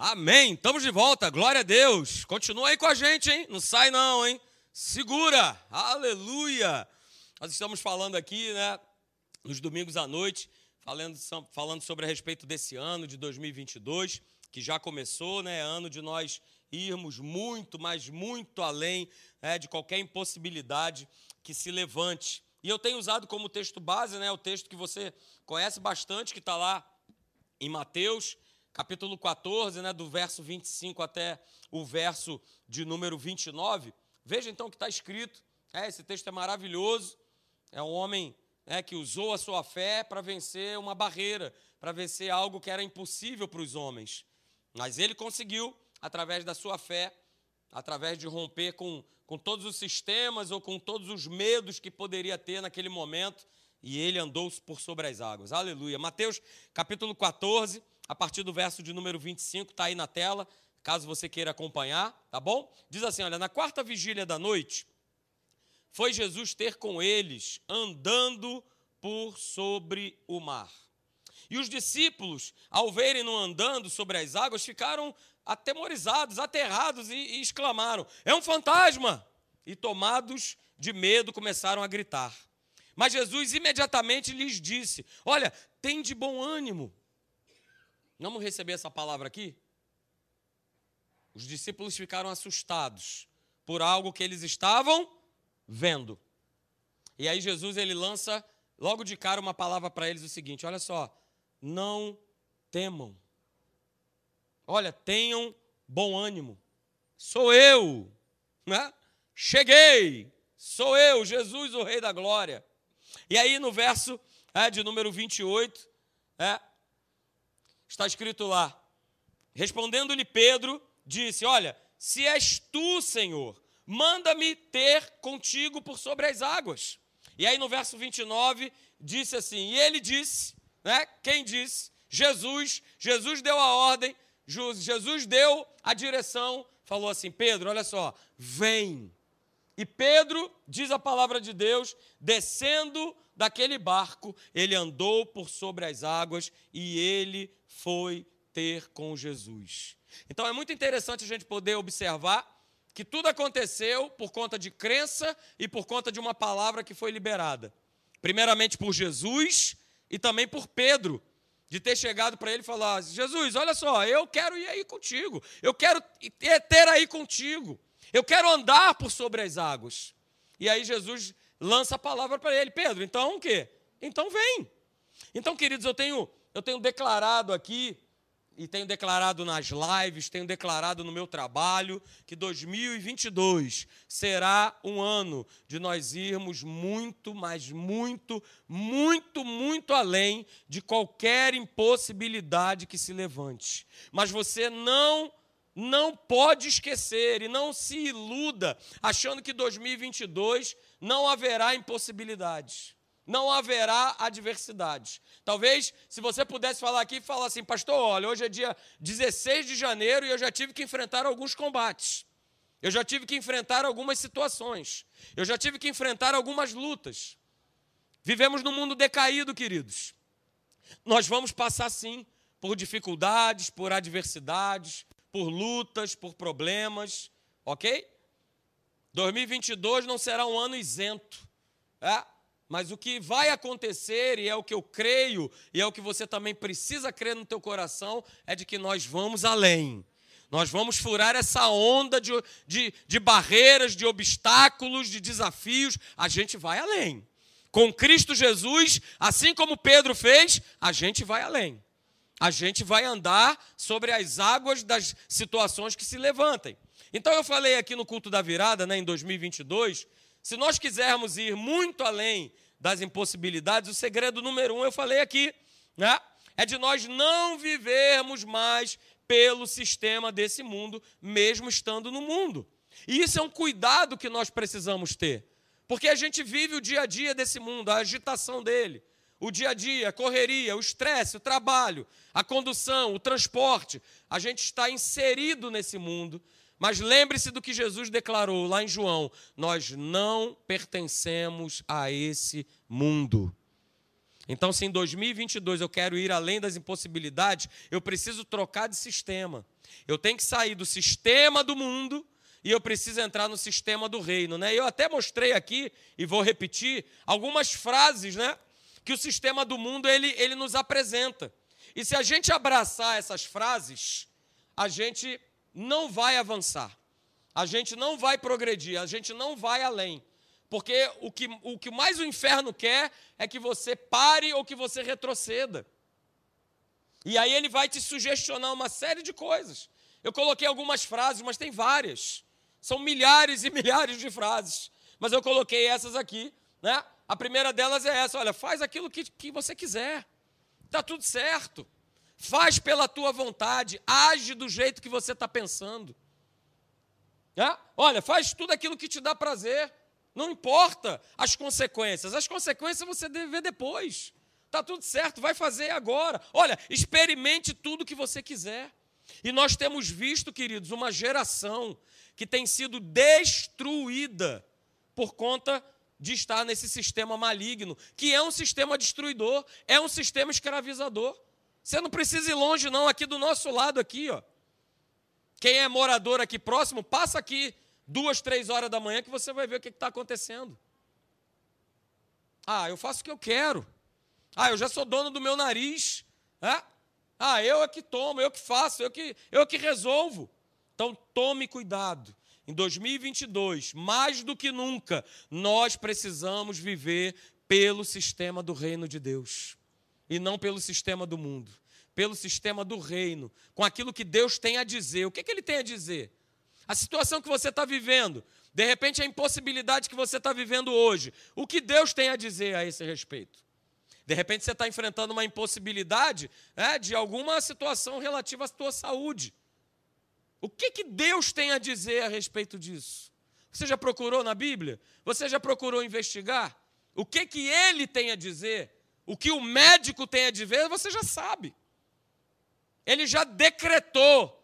Amém. Estamos de volta. Glória a Deus. Continua aí com a gente, hein? Não sai não, hein? Segura. Aleluia. Nós estamos falando aqui, né, nos domingos à noite, falando, falando sobre a respeito desse ano de 2022, que já começou, né? Ano de nós irmos muito, mas muito além né, de qualquer impossibilidade que se levante. E eu tenho usado como texto base, né, o texto que você conhece bastante, que está lá em Mateus, capítulo 14, né, do verso 25 até o verso de número 29. Veja então o que está escrito. É, esse texto é maravilhoso. É um homem né, que usou a sua fé para vencer uma barreira, para vencer algo que era impossível para os homens. Mas ele conseguiu, através da sua fé, através de romper com, com todos os sistemas ou com todos os medos que poderia ter naquele momento, e ele andou por sobre as águas. Aleluia. Mateus capítulo 14, a partir do verso de número 25, está aí na tela, caso você queira acompanhar, tá bom? Diz assim: olha, na quarta vigília da noite, foi Jesus ter com eles, andando por sobre o mar. E os discípulos, ao verem-no andando sobre as águas, ficaram atemorizados, aterrados e, e exclamaram: É um fantasma! E tomados de medo começaram a gritar. Mas Jesus imediatamente lhes disse: Olha, tem de bom ânimo. Vamos receber essa palavra aqui? Os discípulos ficaram assustados por algo que eles estavam vendo. E aí Jesus ele lança logo de cara uma palavra para eles o seguinte: olha só, não temam. Olha, tenham bom ânimo. Sou eu, né? Cheguei. Sou eu, Jesus, o Rei da Glória. E aí no verso é, de número 28, é, está escrito lá: Respondendo-lhe Pedro, disse: Olha, se és tu, Senhor, manda-me ter contigo por sobre as águas. E aí no verso 29 disse assim: E ele disse, né? Quem disse? Jesus. Jesus deu a ordem Jesus deu a direção, falou assim: Pedro, olha só, vem. E Pedro, diz a palavra de Deus, descendo daquele barco, ele andou por sobre as águas e ele foi ter com Jesus. Então é muito interessante a gente poder observar que tudo aconteceu por conta de crença e por conta de uma palavra que foi liberada. Primeiramente por Jesus e também por Pedro, de ter chegado para ele e falar: Jesus, olha só, eu quero ir aí contigo, eu quero ter aí contigo, eu quero andar por sobre as águas. E aí Jesus lança a palavra para ele: Pedro, então o quê? Então vem. Então, queridos, eu tenho, eu tenho declarado aqui e tenho declarado nas lives, tenho declarado no meu trabalho, que 2022 será um ano de nós irmos muito, mas muito, muito, muito além de qualquer impossibilidade que se levante. Mas você não não pode esquecer e não se iluda achando que 2022 não haverá impossibilidades não haverá adversidade. Talvez, se você pudesse falar aqui, falar assim, pastor, olha, hoje é dia 16 de janeiro e eu já tive que enfrentar alguns combates. Eu já tive que enfrentar algumas situações. Eu já tive que enfrentar algumas lutas. Vivemos num mundo decaído, queridos. Nós vamos passar, sim, por dificuldades, por adversidades, por lutas, por problemas, ok? 2022 não será um ano isento. É? Mas o que vai acontecer, e é o que eu creio, e é o que você também precisa crer no teu coração, é de que nós vamos além. Nós vamos furar essa onda de, de, de barreiras, de obstáculos, de desafios. A gente vai além. Com Cristo Jesus, assim como Pedro fez, a gente vai além. A gente vai andar sobre as águas das situações que se levantem. Então eu falei aqui no culto da virada, né, em 2022, se nós quisermos ir muito além das impossibilidades, o segredo número um eu falei aqui, né? É de nós não vivermos mais pelo sistema desse mundo, mesmo estando no mundo. E isso é um cuidado que nós precisamos ter, porque a gente vive o dia a dia desse mundo, a agitação dele, o dia a dia, a correria, o estresse, o trabalho, a condução, o transporte. A gente está inserido nesse mundo mas lembre-se do que Jesus declarou lá em João: nós não pertencemos a esse mundo. Então, se em 2022 eu quero ir além das impossibilidades, eu preciso trocar de sistema. Eu tenho que sair do sistema do mundo e eu preciso entrar no sistema do reino. Né? Eu até mostrei aqui, e vou repetir, algumas frases né, que o sistema do mundo ele, ele nos apresenta. E se a gente abraçar essas frases, a gente não vai avançar, a gente não vai progredir, a gente não vai além. Porque o que, o que mais o inferno quer é que você pare ou que você retroceda. E aí ele vai te sugestionar uma série de coisas. Eu coloquei algumas frases, mas tem várias. São milhares e milhares de frases. Mas eu coloquei essas aqui. Né? A primeira delas é essa: olha, faz aquilo que, que você quiser. Está tudo certo. Faz pela tua vontade. Age do jeito que você está pensando. É? Olha, faz tudo aquilo que te dá prazer. Não importa as consequências. As consequências você deve ver depois. Está tudo certo, vai fazer agora. Olha, experimente tudo que você quiser. E nós temos visto, queridos, uma geração que tem sido destruída por conta de estar nesse sistema maligno, que é um sistema destruidor, é um sistema escravizador. Você não precisa ir longe, não, aqui do nosso lado, aqui, ó. Quem é morador aqui próximo, passa aqui duas, três horas da manhã que você vai ver o que está acontecendo. Ah, eu faço o que eu quero. Ah, eu já sou dono do meu nariz. É? Ah, eu é que tomo, eu que faço, eu que, eu que resolvo. Então tome cuidado. Em 2022, mais do que nunca, nós precisamos viver pelo sistema do reino de Deus e não pelo sistema do mundo, pelo sistema do reino, com aquilo que Deus tem a dizer. O que, que ele tem a dizer? a situação que você está vivendo, de repente a impossibilidade que você está vivendo hoje, o que Deus tem a dizer a esse respeito? De repente você está enfrentando uma impossibilidade é, de alguma situação relativa à sua saúde. O que, que Deus tem a dizer a respeito disso? Você já procurou na Bíblia? Você já procurou investigar? O que, que ele tem a dizer? O que o médico tem a dizer, você já sabe. Ele já decretou.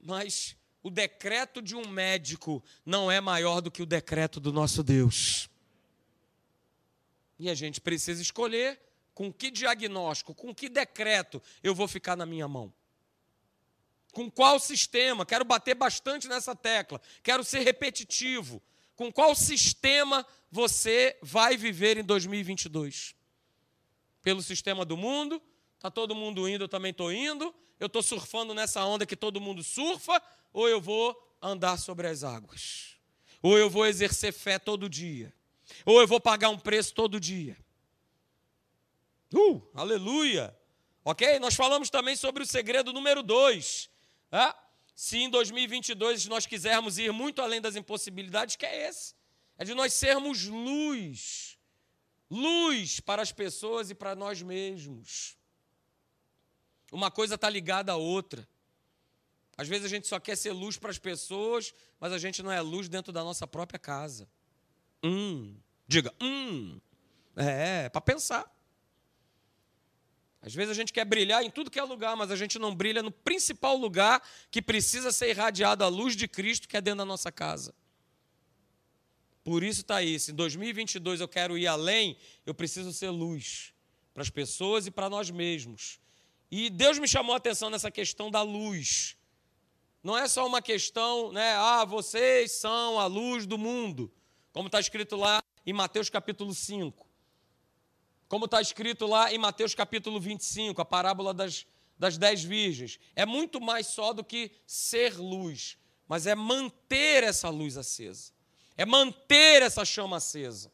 Mas o decreto de um médico não é maior do que o decreto do nosso Deus. E a gente precisa escolher com que diagnóstico, com que decreto eu vou ficar na minha mão. Com qual sistema? Quero bater bastante nessa tecla. Quero ser repetitivo. Com qual sistema você vai viver em 2022? Pelo sistema do mundo? Está todo mundo indo, eu também estou indo. Eu estou surfando nessa onda que todo mundo surfa ou eu vou andar sobre as águas, ou eu vou exercer fé todo dia, ou eu vou pagar um preço todo dia. Uh, aleluia! Ok? Nós falamos também sobre o segredo número dois. É? Se em 2022 nós quisermos ir muito além das impossibilidades, que é esse: é de nós sermos luz. Luz para as pessoas e para nós mesmos. Uma coisa está ligada à outra. Às vezes a gente só quer ser luz para as pessoas, mas a gente não é luz dentro da nossa própria casa. Hum, diga, hum. É, para pensar. Às vezes a gente quer brilhar em tudo que é lugar, mas a gente não brilha no principal lugar que precisa ser irradiado a luz de Cristo, que é dentro da nossa casa. Por isso está. Se em 2022 eu quero ir além, eu preciso ser luz para as pessoas e para nós mesmos. E Deus me chamou a atenção nessa questão da luz. Não é só uma questão, né? Ah, vocês são a luz do mundo, como está escrito lá em Mateus capítulo 5. Como está escrito lá em Mateus capítulo 25, a parábola das, das dez virgens. É muito mais só do que ser luz, mas é manter essa luz acesa. É manter essa chama acesa.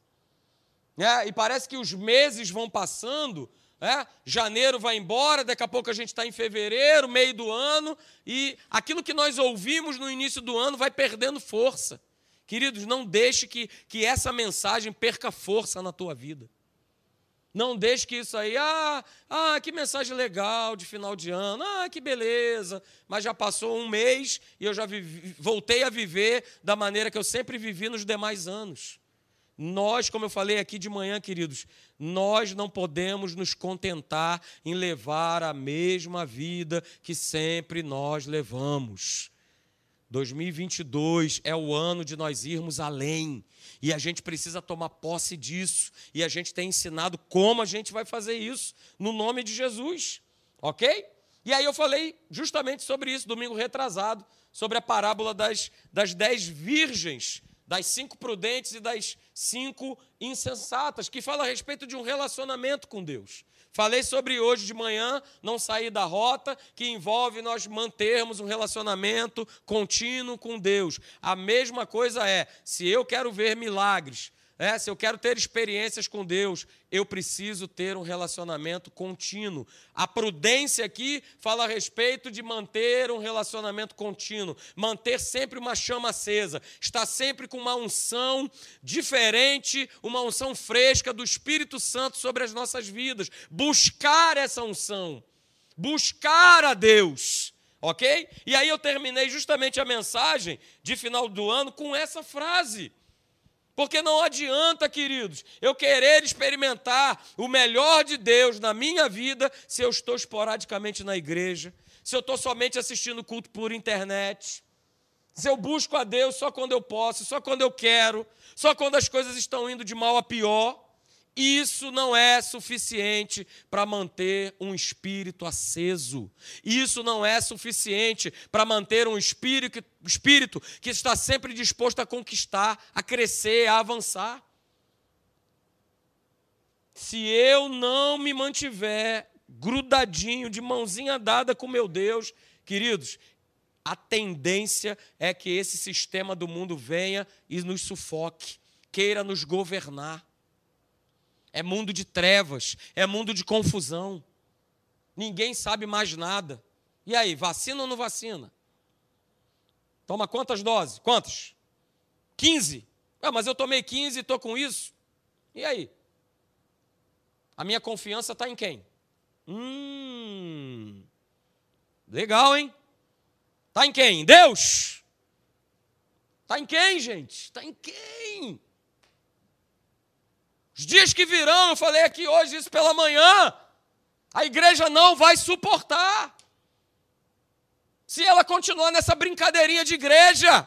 É, e parece que os meses vão passando é? Janeiro vai embora, daqui a pouco a gente está em fevereiro, meio do ano, e aquilo que nós ouvimos no início do ano vai perdendo força. Queridos, não deixe que, que essa mensagem perca força na tua vida. Não deixe que isso aí, ah, ah, que mensagem legal de final de ano, ah, que beleza, mas já passou um mês e eu já vivi, voltei a viver da maneira que eu sempre vivi nos demais anos. Nós, como eu falei aqui de manhã, queridos, nós não podemos nos contentar em levar a mesma vida que sempre nós levamos. 2022 é o ano de nós irmos além. E a gente precisa tomar posse disso. E a gente tem ensinado como a gente vai fazer isso, no nome de Jesus. Ok? E aí eu falei justamente sobre isso, domingo retrasado, sobre a parábola das, das dez virgens, das cinco prudentes e das cinco insensatas, que fala a respeito de um relacionamento com Deus. Falei sobre hoje de manhã, não sair da rota, que envolve nós mantermos um relacionamento contínuo com Deus. A mesma coisa é, se eu quero ver milagres, é, se eu quero ter experiências com Deus, eu preciso ter um relacionamento contínuo. A prudência aqui fala a respeito de manter um relacionamento contínuo, manter sempre uma chama acesa, estar sempre com uma unção diferente, uma unção fresca do Espírito Santo sobre as nossas vidas. Buscar essa unção, buscar a Deus. Ok? E aí eu terminei justamente a mensagem de final do ano com essa frase. Porque não adianta, queridos, eu querer experimentar o melhor de Deus na minha vida se eu estou esporadicamente na igreja, se eu estou somente assistindo culto por internet, se eu busco a Deus só quando eu posso, só quando eu quero, só quando as coisas estão indo de mal a pior. Isso não é suficiente para manter um espírito aceso. Isso não é suficiente para manter um espírito, espírito que está sempre disposto a conquistar, a crescer, a avançar. Se eu não me mantiver grudadinho, de mãozinha dada com meu Deus, queridos, a tendência é que esse sistema do mundo venha e nos sufoque, queira nos governar. É mundo de trevas, é mundo de confusão. Ninguém sabe mais nada. E aí, vacina ou não vacina? Toma quantas doses? Quantas? 15. Ah, mas eu tomei 15 e estou com isso. E aí? A minha confiança está em quem? Hum. Legal, hein? Está em quem? Em Deus? Está em quem, gente? Está em quem? Os dias que virão, eu falei aqui hoje isso pela manhã, a igreja não vai suportar. Se ela continuar nessa brincadeirinha de igreja,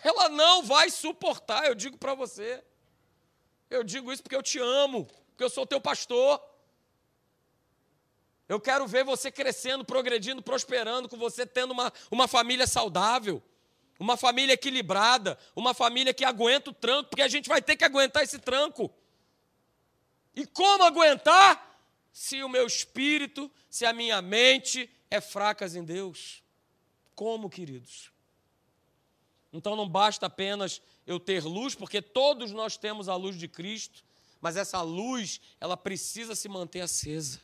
ela não vai suportar, eu digo para você. Eu digo isso porque eu te amo, porque eu sou teu pastor. Eu quero ver você crescendo, progredindo, prosperando, com você tendo uma, uma família saudável uma família equilibrada, uma família que aguenta o tranco, porque a gente vai ter que aguentar esse tranco. E como aguentar? Se o meu espírito, se a minha mente é fracas em Deus. Como, queridos? Então não basta apenas eu ter luz, porque todos nós temos a luz de Cristo, mas essa luz, ela precisa se manter acesa.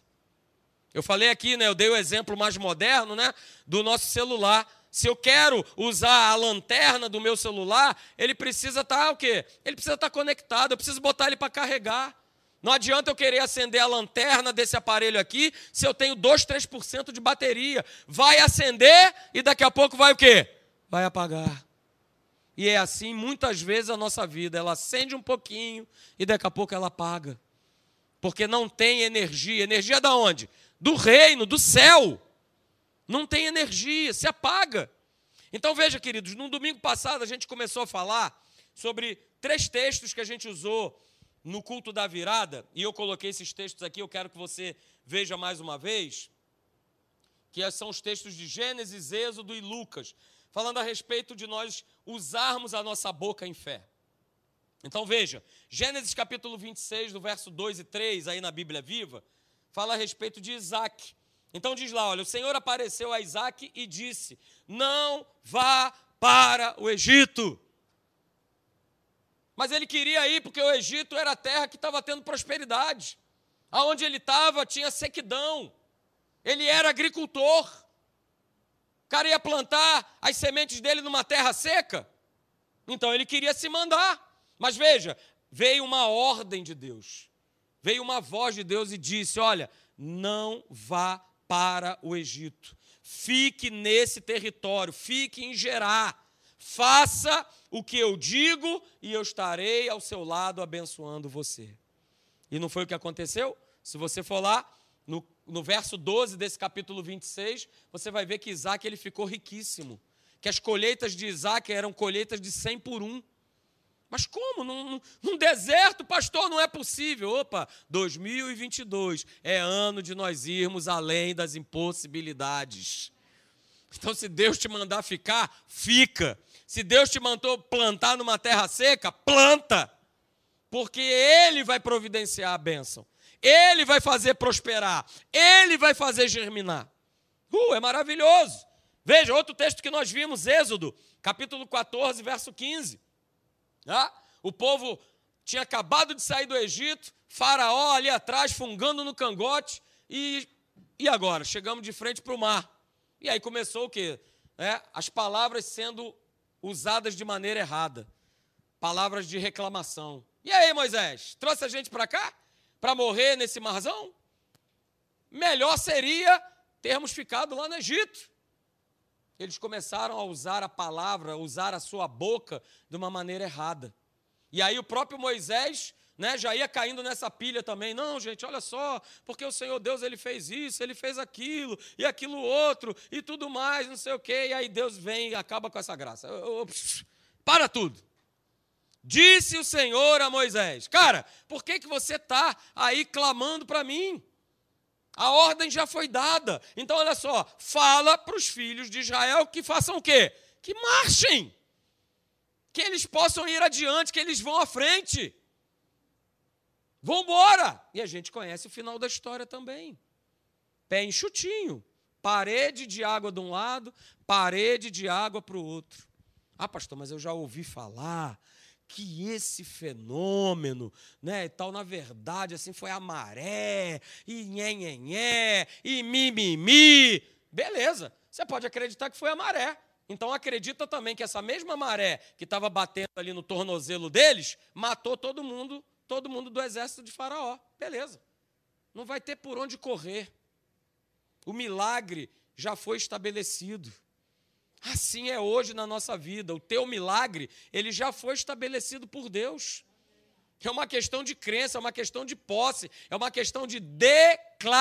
Eu falei aqui, né, eu dei o exemplo mais moderno, né, do nosso celular. Se eu quero usar a lanterna do meu celular, ele precisa estar tá, o quê? Ele precisa estar tá conectado, eu preciso botar ele para carregar. Não adianta eu querer acender a lanterna desse aparelho aqui se eu tenho 2, 3% de bateria. Vai acender e daqui a pouco vai o quê? Vai apagar. E é assim muitas vezes a nossa vida. Ela acende um pouquinho e daqui a pouco ela apaga. Porque não tem energia. Energia da onde? Do reino, do céu não tem energia, se apaga. Então veja, queridos, no domingo passado a gente começou a falar sobre três textos que a gente usou no culto da virada, e eu coloquei esses textos aqui, eu quero que você veja mais uma vez, que são os textos de Gênesis, Êxodo e Lucas, falando a respeito de nós usarmos a nossa boca em fé. Então veja, Gênesis capítulo 26, do verso 2 e 3, aí na Bíblia Viva, fala a respeito de Isaac. Então diz lá: olha, o Senhor apareceu a Isaac e disse: Não vá para o Egito. Mas ele queria ir porque o Egito era a terra que estava tendo prosperidade. Aonde ele estava tinha sequidão. Ele era agricultor. O cara ia plantar as sementes dele numa terra seca. Então ele queria se mandar. Mas veja, veio uma ordem de Deus. Veio uma voz de Deus e disse: Olha, não vá para o Egito. Fique nesse território, fique em Gerar. Faça o que eu digo e eu estarei ao seu lado abençoando você. E não foi o que aconteceu? Se você for lá, no, no verso 12 desse capítulo 26, você vai ver que Isaac ele ficou riquíssimo que as colheitas de Isaac eram colheitas de 100 por um. Mas como? Num, num, deserto, pastor, não é possível. Opa, 2022 é ano de nós irmos além das impossibilidades. Então, se Deus te mandar ficar, fica. Se Deus te mandou plantar numa terra seca, planta. Porque Ele vai providenciar a bênção. Ele vai fazer prosperar. Ele vai fazer germinar. Uh, é maravilhoso. Veja, outro texto que nós vimos, Êxodo, capítulo 14, verso 15. Ah, o povo tinha acabado de sair do Egito, Faraó ali atrás, fungando no cangote, e, e agora? Chegamos de frente para o mar. E aí começou o quê? É, as palavras sendo usadas de maneira errada. Palavras de reclamação. E aí, Moisés, trouxe a gente para cá? Para morrer nesse marzão? Melhor seria termos ficado lá no Egito. Eles começaram a usar a palavra, usar a sua boca de uma maneira errada. E aí o próprio Moisés né, já ia caindo nessa pilha também. Não, gente, olha só, porque o Senhor Deus ele fez isso, ele fez aquilo, e aquilo outro, e tudo mais, não sei o quê. E aí Deus vem e acaba com essa graça. Para tudo. Disse o Senhor a Moisés: Cara, por que, que você está aí clamando para mim? A ordem já foi dada. Então, olha só, fala para os filhos de Israel que façam o quê? Que marchem. Que eles possam ir adiante, que eles vão à frente. Vão embora. E a gente conhece o final da história também. Pé enxutinho. Parede de água de um lado, parede de água para o outro. Ah, pastor, mas eu já ouvi falar que esse fenômeno, né, e tal, na verdade, assim, foi a maré, e nhé, e mimimi. Beleza, você pode acreditar que foi a maré. Então acredita também que essa mesma maré que estava batendo ali no tornozelo deles, matou todo mundo, todo mundo do exército de Faraó. Beleza. Não vai ter por onde correr. O milagre já foi estabelecido. Assim é hoje na nossa vida. O teu milagre, ele já foi estabelecido por Deus. É uma questão de crença, é uma questão de posse, é uma questão de declaração.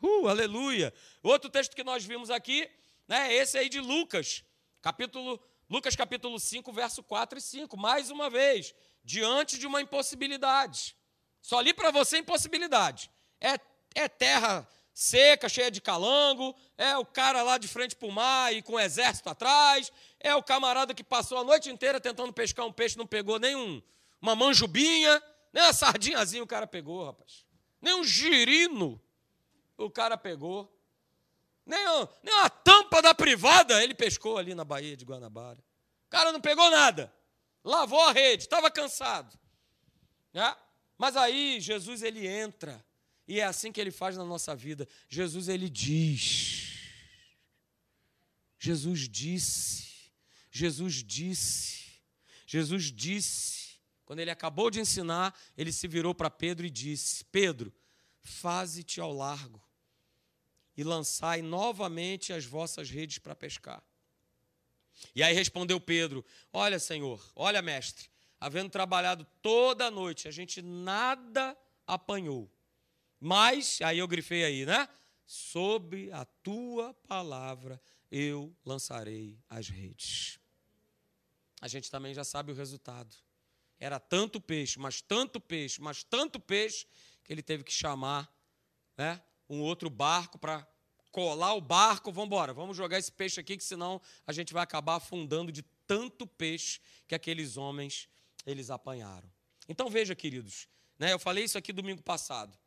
Uh, aleluia. Outro texto que nós vimos aqui, né, esse aí de Lucas, capítulo Lucas capítulo 5, verso 4 e 5. Mais uma vez, diante de uma impossibilidade. Só li para você impossibilidade. É, é terra seca, cheia de calango, é o cara lá de frente para o mar e com o exército atrás, é o camarada que passou a noite inteira tentando pescar um peixe, não pegou nem um, uma manjubinha, nem uma sardinhazinha o cara pegou, rapaz. Nem um girino o cara pegou. Nem, um, nem uma tampa da privada ele pescou ali na Baía de Guanabara. O cara não pegou nada. Lavou a rede, estava cansado. Né? Mas aí Jesus ele entra e é assim que ele faz na nossa vida. Jesus, ele diz. Jesus disse. Jesus disse. Jesus disse. Quando ele acabou de ensinar, ele se virou para Pedro e disse: Pedro, faze-te ao largo e lançai novamente as vossas redes para pescar. E aí respondeu Pedro: Olha, Senhor, olha, mestre, havendo trabalhado toda a noite, a gente nada apanhou mas, aí eu grifei aí, né? Sobre a tua palavra eu lançarei as redes. A gente também já sabe o resultado. Era tanto peixe, mas tanto peixe, mas tanto peixe, que ele teve que chamar né, um outro barco para colar o barco. Vamos embora, vamos jogar esse peixe aqui, que senão a gente vai acabar afundando de tanto peixe que aqueles homens eles apanharam. Então veja, queridos, né, eu falei isso aqui domingo passado.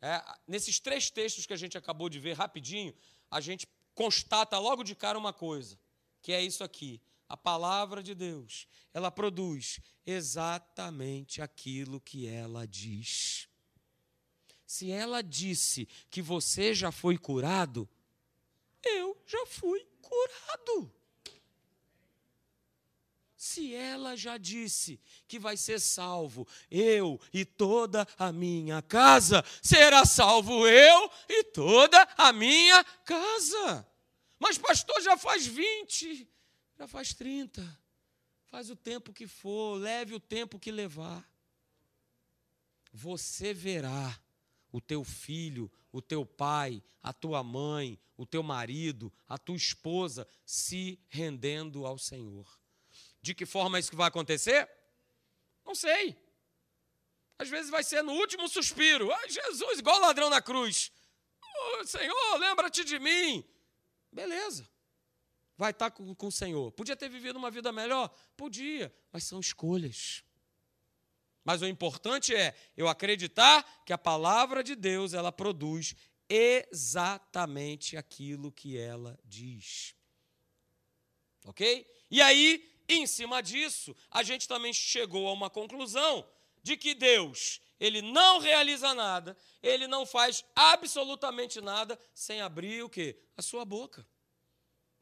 É, nesses três textos que a gente acabou de ver rapidinho, a gente constata logo de cara uma coisa, que é isso aqui. A palavra de Deus, ela produz exatamente aquilo que ela diz. Se ela disse que você já foi curado, eu já fui curado. Se ela já disse que vai ser salvo, eu e toda a minha casa, será salvo eu e toda a minha casa. Mas, pastor, já faz 20, já faz 30, faz o tempo que for, leve o tempo que levar. Você verá o teu filho, o teu pai, a tua mãe, o teu marido, a tua esposa se rendendo ao Senhor. De que forma isso vai acontecer? Não sei. Às vezes vai ser no último suspiro. Ah, Jesus, igual ladrão na cruz. Oh, Senhor, lembra-te de mim. Beleza. Vai estar com, com o Senhor. Podia ter vivido uma vida melhor? Podia, mas são escolhas. Mas o importante é eu acreditar que a palavra de Deus ela produz exatamente aquilo que ela diz. Ok? E aí, em cima disso, a gente também chegou a uma conclusão de que Deus, ele não realiza nada, ele não faz absolutamente nada sem abrir o quê? A sua boca.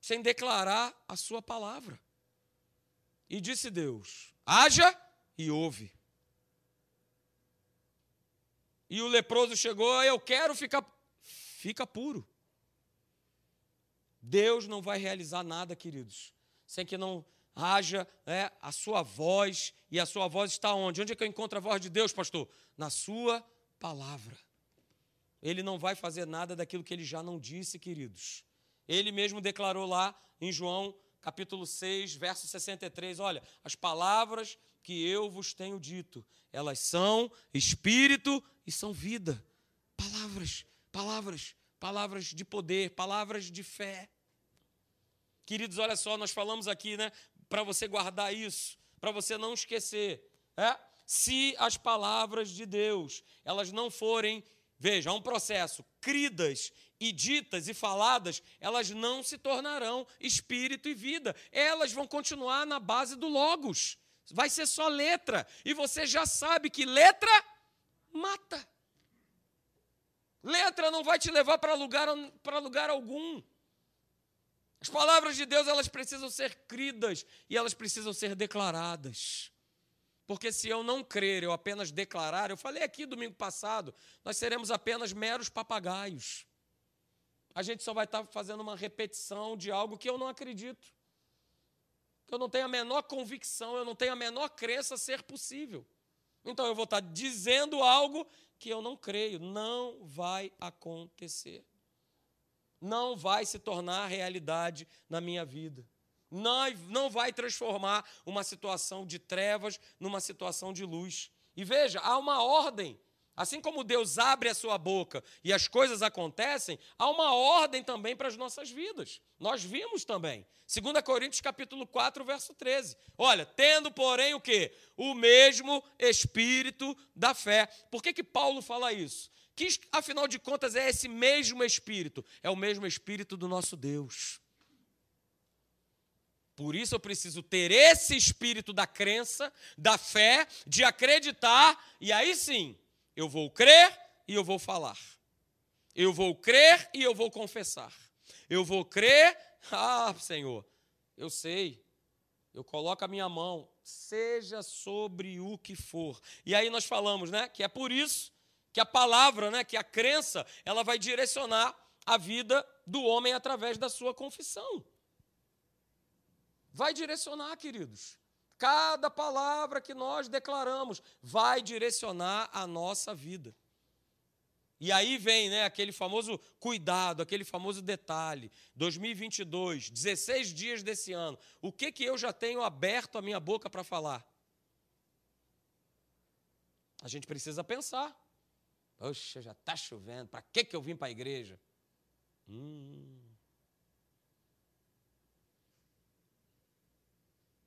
Sem declarar a sua palavra. E disse Deus: haja e ouve. E o leproso chegou, eu quero ficar. Fica puro. Deus não vai realizar nada, queridos, sem que não haja é, a sua voz, e a sua voz está onde? Onde é que eu encontro a voz de Deus, pastor? Na sua palavra. Ele não vai fazer nada daquilo que ele já não disse, queridos. Ele mesmo declarou lá em João capítulo 6, verso 63, olha, as palavras que eu vos tenho dito, elas são espírito e são vida. Palavras, palavras, palavras de poder, palavras de fé. Queridos, olha só, nós falamos aqui, né? Para você guardar isso, para você não esquecer. É? Se as palavras de Deus, elas não forem, veja, há um processo, cridas e ditas e faladas, elas não se tornarão espírito e vida. Elas vão continuar na base do logos. Vai ser só letra. E você já sabe que letra mata. Letra não vai te levar para lugar, para lugar algum. As palavras de Deus, elas precisam ser cridas e elas precisam ser declaradas. Porque se eu não crer, eu apenas declarar, eu falei aqui domingo passado, nós seremos apenas meros papagaios. A gente só vai estar fazendo uma repetição de algo que eu não acredito. Que eu não tenho a menor convicção, eu não tenho a menor crença ser possível. Então eu vou estar dizendo algo que eu não creio, não vai acontecer não vai se tornar realidade na minha vida. Não, não vai transformar uma situação de trevas numa situação de luz. E veja, há uma ordem. Assim como Deus abre a sua boca e as coisas acontecem, há uma ordem também para as nossas vidas. Nós vimos também. 2 Coríntios capítulo 4, verso 13. Olha, tendo, porém, o quê? O mesmo espírito da fé. Por que, que Paulo fala isso? Que, afinal de contas, é esse mesmo Espírito? É o mesmo Espírito do nosso Deus. Por isso eu preciso ter esse espírito da crença, da fé, de acreditar, e aí sim, eu vou crer e eu vou falar. Eu vou crer e eu vou confessar. Eu vou crer, ah, Senhor, eu sei, eu coloco a minha mão, seja sobre o que for. E aí nós falamos, né, que é por isso que a palavra, né, que a crença, ela vai direcionar a vida do homem através da sua confissão. Vai direcionar, queridos. Cada palavra que nós declaramos vai direcionar a nossa vida. E aí vem né, aquele famoso cuidado, aquele famoso detalhe. 2022, 16 dias desse ano. O que, que eu já tenho aberto a minha boca para falar? A gente precisa pensar. Poxa, já está chovendo, para que, que eu vim para a igreja? Hum.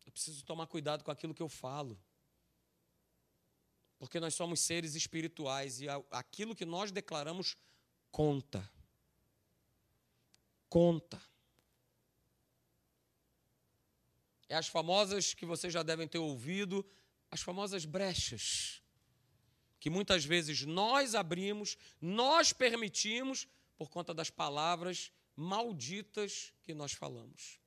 Eu preciso tomar cuidado com aquilo que eu falo. Porque nós somos seres espirituais e aquilo que nós declaramos conta. Conta. É as famosas que vocês já devem ter ouvido, as famosas brechas que muitas vezes nós abrimos, nós permitimos por conta das palavras malditas que nós falamos.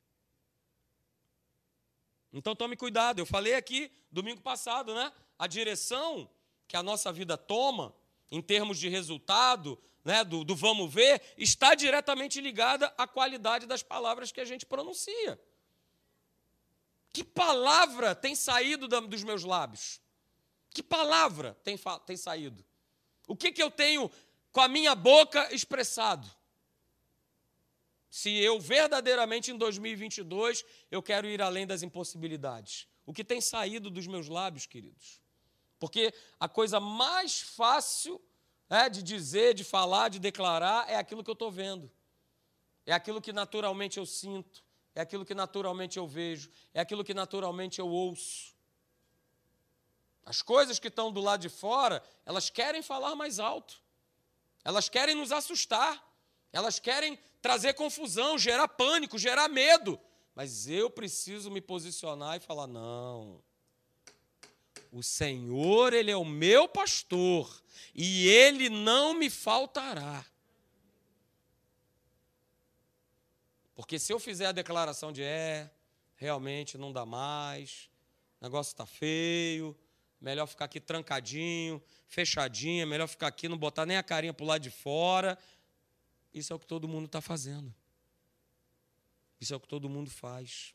Então tome cuidado, eu falei aqui domingo passado, né? A direção que a nossa vida toma em termos de resultado, né, do, do vamos ver, está diretamente ligada à qualidade das palavras que a gente pronuncia. Que palavra tem saído dos meus lábios? Que palavra tem, tem saído? O que, que eu tenho com a minha boca expressado? Se eu verdadeiramente em 2022 eu quero ir além das impossibilidades. O que tem saído dos meus lábios, queridos? Porque a coisa mais fácil é, de dizer, de falar, de declarar é aquilo que eu estou vendo. É aquilo que naturalmente eu sinto. É aquilo que naturalmente eu vejo. É aquilo que naturalmente eu ouço. As coisas que estão do lado de fora, elas querem falar mais alto. Elas querem nos assustar. Elas querem trazer confusão, gerar pânico, gerar medo. Mas eu preciso me posicionar e falar: não. O Senhor, Ele é o meu pastor e Ele não me faltará. Porque se eu fizer a declaração de é, realmente não dá mais, o negócio está feio, melhor ficar aqui trancadinho, fechadinho, melhor ficar aqui, não botar nem a carinha para o lado de fora. Isso é o que todo mundo está fazendo. Isso é o que todo mundo faz.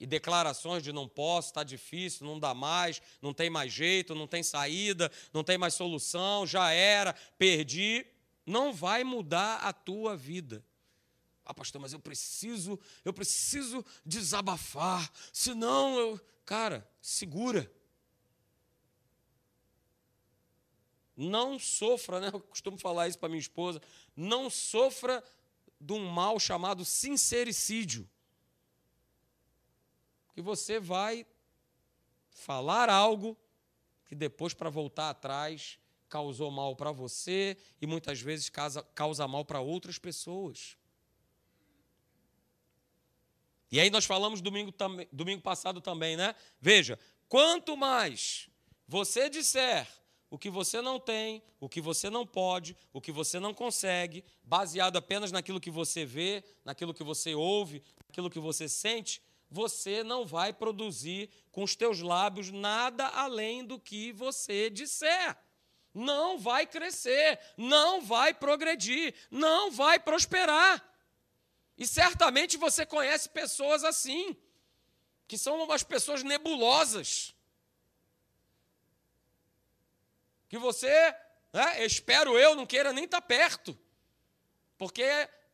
E declarações de não posso, está difícil, não dá mais, não tem mais jeito, não tem saída, não tem mais solução, já era, perdi. Não vai mudar a tua vida. Ah, pastor, mas eu preciso, eu preciso desabafar, senão eu. Cara, segura. Não sofra, né? Eu costumo falar isso para minha esposa. Não sofra de um mal chamado sincericídio. Que você vai falar algo que depois, para voltar atrás, causou mal para você e muitas vezes causa, causa mal para outras pessoas. E aí nós falamos domingo, domingo passado também, né? Veja, quanto mais você disser o que você não tem, o que você não pode, o que você não consegue, baseado apenas naquilo que você vê, naquilo que você ouve, naquilo que você sente, você não vai produzir com os teus lábios nada além do que você disser. Não vai crescer, não vai progredir, não vai prosperar. E certamente você conhece pessoas assim, que são umas pessoas nebulosas que você, né, espero eu, não queira nem estar tá perto, porque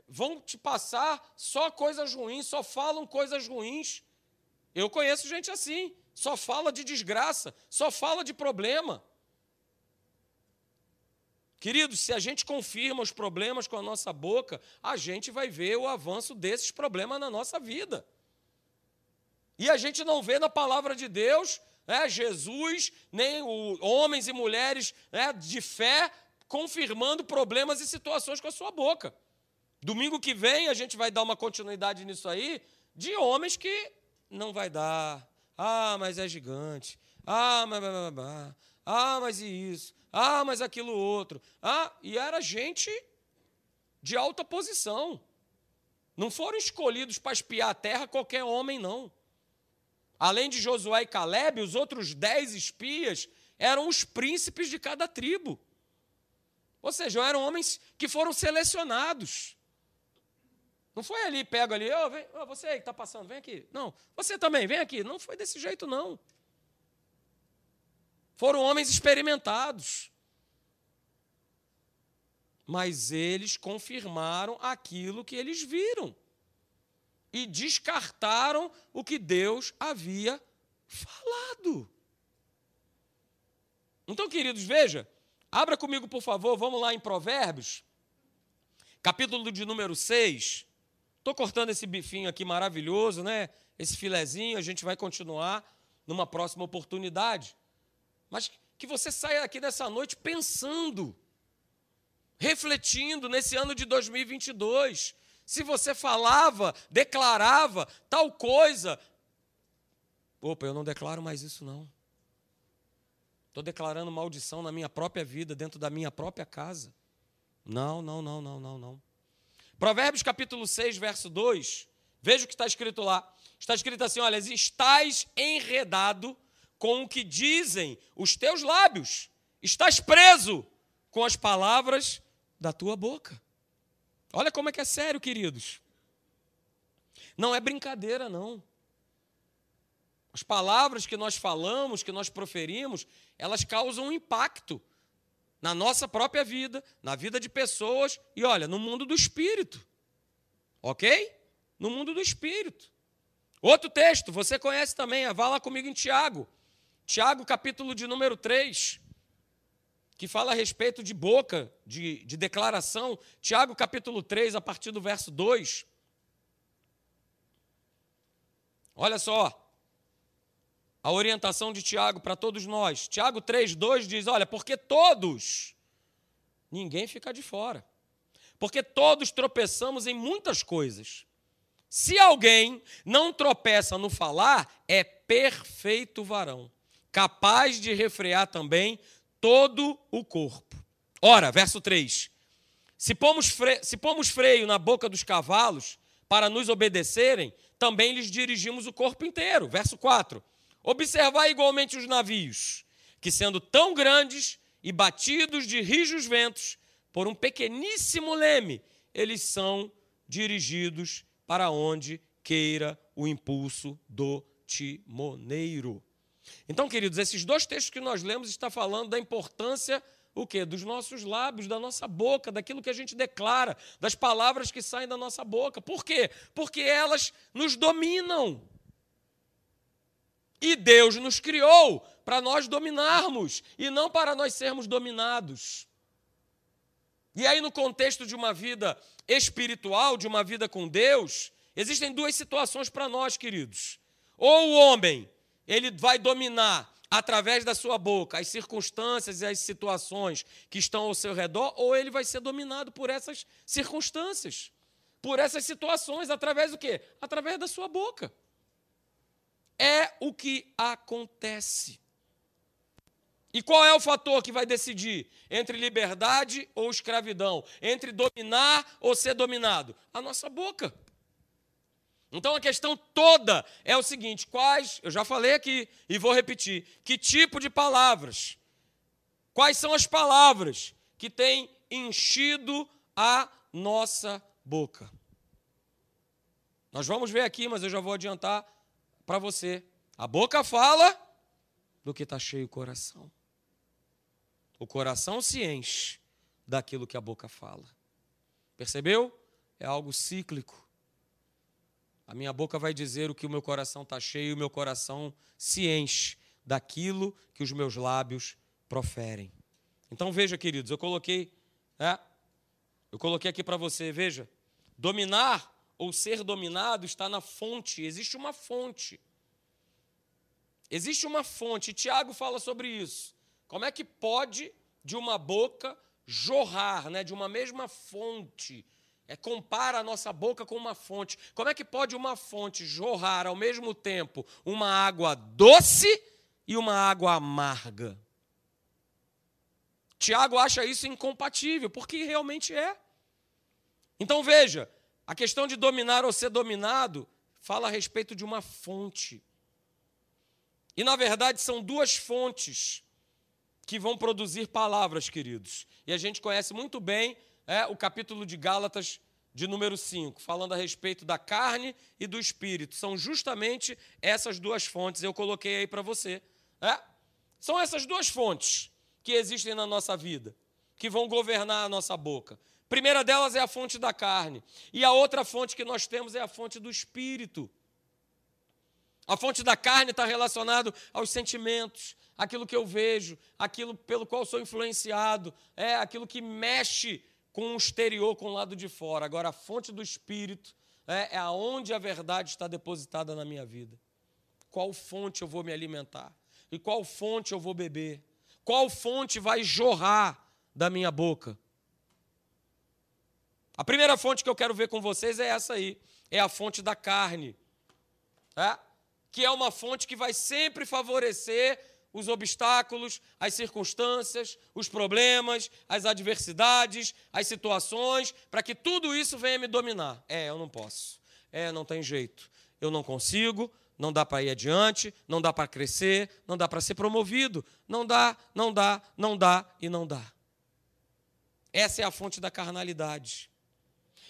vão te passar só coisas ruins, só falam coisas ruins. Eu conheço gente assim, só fala de desgraça, só fala de problema. Queridos, se a gente confirma os problemas com a nossa boca, a gente vai ver o avanço desses problemas na nossa vida. E a gente não vê na palavra de Deus né, Jesus, nem o, homens e mulheres né, de fé confirmando problemas e situações com a sua boca. Domingo que vem a gente vai dar uma continuidade nisso aí, de homens que não vai dar. Ah, mas é gigante. Ah, mas, mas, mas, ah, mas e isso? Ah, mas aquilo outro. Ah, e era gente de alta posição. Não foram escolhidos para espiar a terra qualquer homem, não. Além de Josué e Caleb, os outros dez espias eram os príncipes de cada tribo. Ou seja, eram homens que foram selecionados. Não foi ali, pega ali, oh, vem, oh, você que está passando, vem aqui. Não, você também, vem aqui. Não foi desse jeito, não. Foram homens experimentados. Mas eles confirmaram aquilo que eles viram e descartaram o que Deus havia falado. Então, queridos, veja, abra comigo, por favor, vamos lá em Provérbios, capítulo de número 6. Estou cortando esse bifinho aqui maravilhoso, né? Esse filezinho, a gente vai continuar numa próxima oportunidade. Mas que você saia aqui dessa noite pensando, refletindo nesse ano de 2022 se você falava, declarava tal coisa, opa, eu não declaro mais isso não. Estou declarando maldição na minha própria vida, dentro da minha própria casa. Não, não, não, não, não, não. Provérbios capítulo 6, verso 2. Veja o que está escrito lá. Está escrito assim: olha, estás enredado com o que dizem os teus lábios, estás preso com as palavras da tua boca. Olha como é que é sério, queridos. Não é brincadeira, não. As palavras que nós falamos, que nós proferimos, elas causam um impacto na nossa própria vida, na vida de pessoas e, olha, no mundo do espírito. Ok? No mundo do espírito. Outro texto, você conhece também, vá lá comigo em Tiago. Tiago, capítulo de número 3, que fala a respeito de boca, de, de declaração. Tiago, capítulo 3, a partir do verso 2. Olha só a orientação de Tiago para todos nós. Tiago 2 diz: Olha, porque todos, ninguém fica de fora. Porque todos tropeçamos em muitas coisas. Se alguém não tropeça no falar, é perfeito varão, capaz de refrear também todo o corpo. Ora, verso 3: se pomos, fre... se pomos freio na boca dos cavalos para nos obedecerem, também lhes dirigimos o corpo inteiro. Verso 4: Observar igualmente os navios, que sendo tão grandes e batidos de rijos ventos por um pequeníssimo leme, eles são dirigidos para onde queira o impulso do timoneiro. Então, queridos, esses dois textos que nós lemos está falando da importância o quê? Dos nossos lábios, da nossa boca, daquilo que a gente declara, das palavras que saem da nossa boca. Por quê? Porque elas nos dominam. E Deus nos criou para nós dominarmos e não para nós sermos dominados. E aí, no contexto de uma vida espiritual, de uma vida com Deus, existem duas situações para nós, queridos. Ou o homem, ele vai dominar através da sua boca as circunstâncias e as situações que estão ao seu redor, ou ele vai ser dominado por essas circunstâncias, por essas situações, através do quê? Através da sua boca é o que acontece. E qual é o fator que vai decidir entre liberdade ou escravidão, entre dominar ou ser dominado? A nossa boca. Então a questão toda é o seguinte: quais, eu já falei aqui e vou repetir, que tipo de palavras? Quais são as palavras que têm enchido a nossa boca? Nós vamos ver aqui, mas eu já vou adiantar para você. A boca fala do que está cheio o coração. O coração se enche daquilo que a boca fala. Percebeu? É algo cíclico. A minha boca vai dizer o que o meu coração está cheio, e o meu coração se enche daquilo que os meus lábios proferem. Então veja, queridos, eu coloquei, é, eu coloquei aqui para você, veja, dominar ou ser dominado está na fonte, existe uma fonte. Existe uma fonte, e Tiago fala sobre isso. Como é que pode de uma boca jorrar, né, de uma mesma fonte? É compara a nossa boca com uma fonte. Como é que pode uma fonte jorrar ao mesmo tempo uma água doce e uma água amarga? Tiago acha isso incompatível, porque realmente é. Então veja, a questão de dominar ou ser dominado fala a respeito de uma fonte. E na verdade são duas fontes que vão produzir palavras, queridos. E a gente conhece muito bem é, o capítulo de Gálatas, de número 5, falando a respeito da carne e do espírito. São justamente essas duas fontes, eu coloquei aí para você. É? São essas duas fontes que existem na nossa vida, que vão governar a nossa boca primeira delas é a fonte da carne. E a outra fonte que nós temos é a fonte do espírito. A fonte da carne está relacionado aos sentimentos, aquilo que eu vejo, aquilo pelo qual sou influenciado, é aquilo que mexe com o exterior, com o lado de fora. Agora, a fonte do espírito é, é aonde a verdade está depositada na minha vida. Qual fonte eu vou me alimentar? E qual fonte eu vou beber? Qual fonte vai jorrar da minha boca? A primeira fonte que eu quero ver com vocês é essa aí, é a fonte da carne, é? que é uma fonte que vai sempre favorecer os obstáculos, as circunstâncias, os problemas, as adversidades, as situações, para que tudo isso venha me dominar. É, eu não posso. É, não tem jeito. Eu não consigo, não dá para ir adiante, não dá para crescer, não dá para ser promovido. Não dá, não dá, não dá e não dá. Essa é a fonte da carnalidade.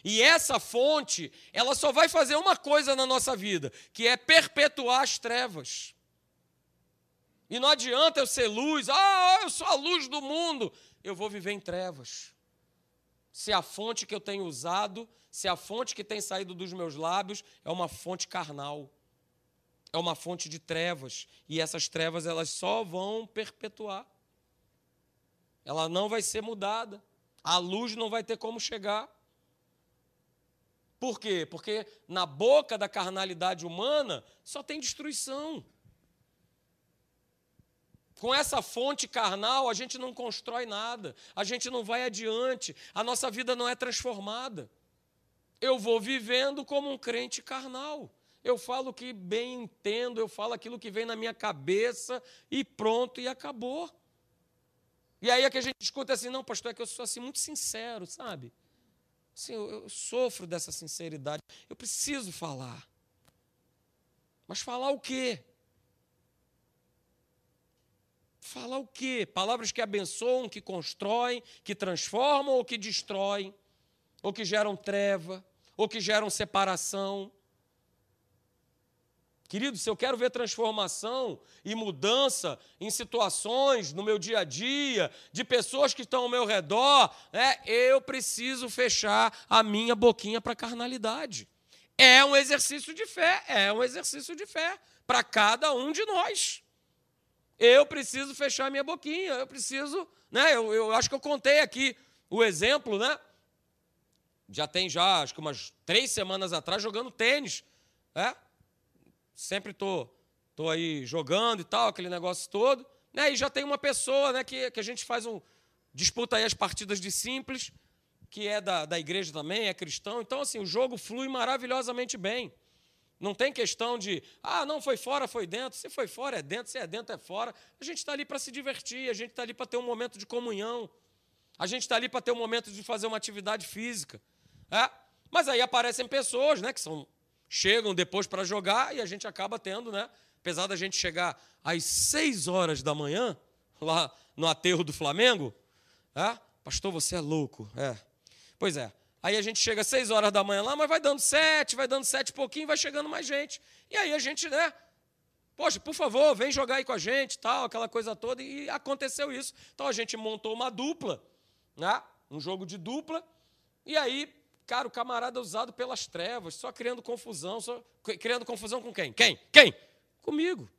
E essa fonte, ela só vai fazer uma coisa na nossa vida, que é perpetuar as trevas. E não adianta eu ser luz, ah, eu sou a luz do mundo. eu vou viver em trevas. Se a fonte que eu tenho usado, se a fonte que tem saído dos meus lábios é uma fonte carnal, é uma fonte de trevas, e essas trevas elas só vão perpetuar. Ela não vai ser mudada. A luz não vai ter como chegar. Por quê? Porque na boca da carnalidade humana só tem destruição. Com essa fonte carnal, a gente não constrói nada, a gente não vai adiante, a nossa vida não é transformada. Eu vou vivendo como um crente carnal. Eu falo o que bem entendo, eu falo aquilo que vem na minha cabeça e pronto, e acabou. E aí é que a gente escuta assim, não, pastor, é que eu sou assim muito sincero, sabe? Assim, eu, eu sofro dessa sinceridade. Eu preciso falar. Mas falar o quê? Falar o quê? Palavras que abençoam, que constroem, que transformam ou que destroem, ou que geram treva, ou que geram separação. Querido, se eu quero ver transformação e mudança em situações no meu dia a dia, de pessoas que estão ao meu redor, é, eu preciso fechar a minha boquinha para a carnalidade. É um exercício de fé, é um exercício de fé para cada um de nós. Eu preciso fechar minha boquinha, eu preciso, né? Eu, eu acho que eu contei aqui o exemplo, né? Já tem já, acho que umas três semanas atrás, jogando tênis. É? Sempre tô, tô aí jogando e tal, aquele negócio todo. Né? E já tem uma pessoa né, que, que a gente faz um. disputa aí as partidas de simples, que é da, da igreja também, é cristão. Então, assim, o jogo flui maravilhosamente bem. Não tem questão de, ah, não foi fora, foi dentro. Se foi fora, é dentro. Se é dentro, é fora. A gente está ali para se divertir, a gente está ali para ter um momento de comunhão. A gente está ali para ter um momento de fazer uma atividade física. É? Mas aí aparecem pessoas né, que são, chegam depois para jogar e a gente acaba tendo, né? Apesar da gente chegar às seis horas da manhã, lá no aterro do Flamengo, é? pastor, você é louco. É. Pois é. Aí a gente chega às seis horas da manhã lá, mas vai dando sete, vai dando sete pouquinho, vai chegando mais gente. E aí a gente, né? Poxa, por favor, vem jogar aí com a gente, tal, aquela coisa toda. E aconteceu isso. Então a gente montou uma dupla, né? Um jogo de dupla. E aí, cara, o camarada usado pelas trevas, só criando confusão, só criando confusão com quem? Quem? Quem? Comigo.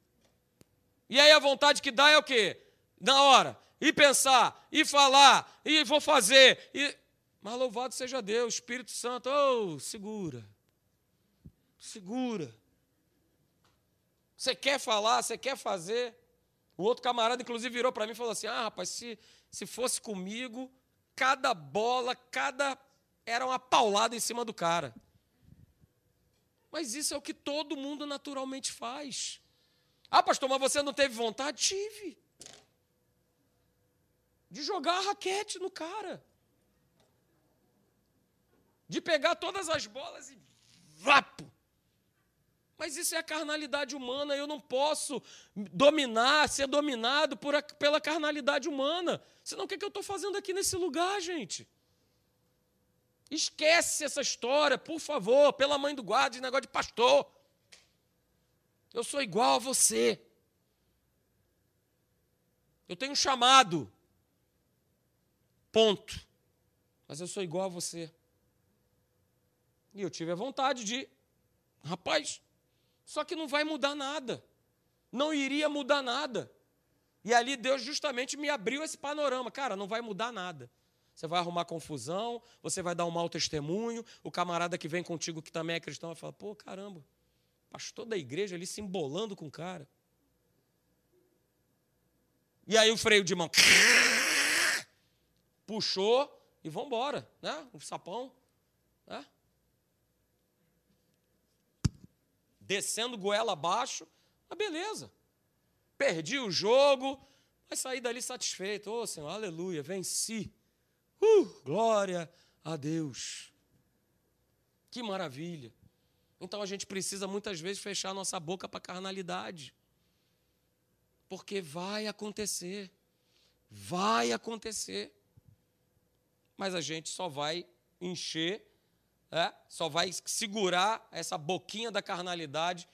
E aí a vontade que dá é o quê? Na hora, e pensar, e falar, e vou fazer, e mas louvado seja Deus, Espírito Santo, oh, segura. Segura. Você quer falar, você quer fazer. O outro camarada, inclusive, virou para mim e falou assim: Ah, rapaz, se, se fosse comigo, cada bola, cada. Era uma paulada em cima do cara. Mas isso é o que todo mundo naturalmente faz. Ah, pastor, mas você não teve vontade? Tive. De jogar a raquete no cara de pegar todas as bolas e vapo. Mas isso é a carnalidade humana, eu não posso dominar, ser dominado por, pela carnalidade humana. Senão o que, é que eu estou fazendo aqui nesse lugar, gente? Esquece essa história, por favor, pela mãe do guarda, de negócio de pastor. Eu sou igual a você. Eu tenho um chamado. Ponto. Mas eu sou igual a você. E eu tive a vontade de, rapaz, só que não vai mudar nada. Não iria mudar nada. E ali Deus justamente me abriu esse panorama. Cara, não vai mudar nada. Você vai arrumar confusão, você vai dar um mau testemunho, o camarada que vem contigo, que também é cristão, vai falar: pô, caramba, pastor da igreja ali se embolando com o cara. E aí o freio de mão puxou e vamos embora, né? O sapão, né? Descendo goela abaixo, mas beleza. Perdi o jogo, mas saí dali satisfeito. Ô oh, Senhor, aleluia, venci. Uh, glória a Deus. Que maravilha. Então a gente precisa muitas vezes fechar nossa boca para a carnalidade. Porque vai acontecer. Vai acontecer. Mas a gente só vai encher é, só vai segurar essa boquinha da carnalidade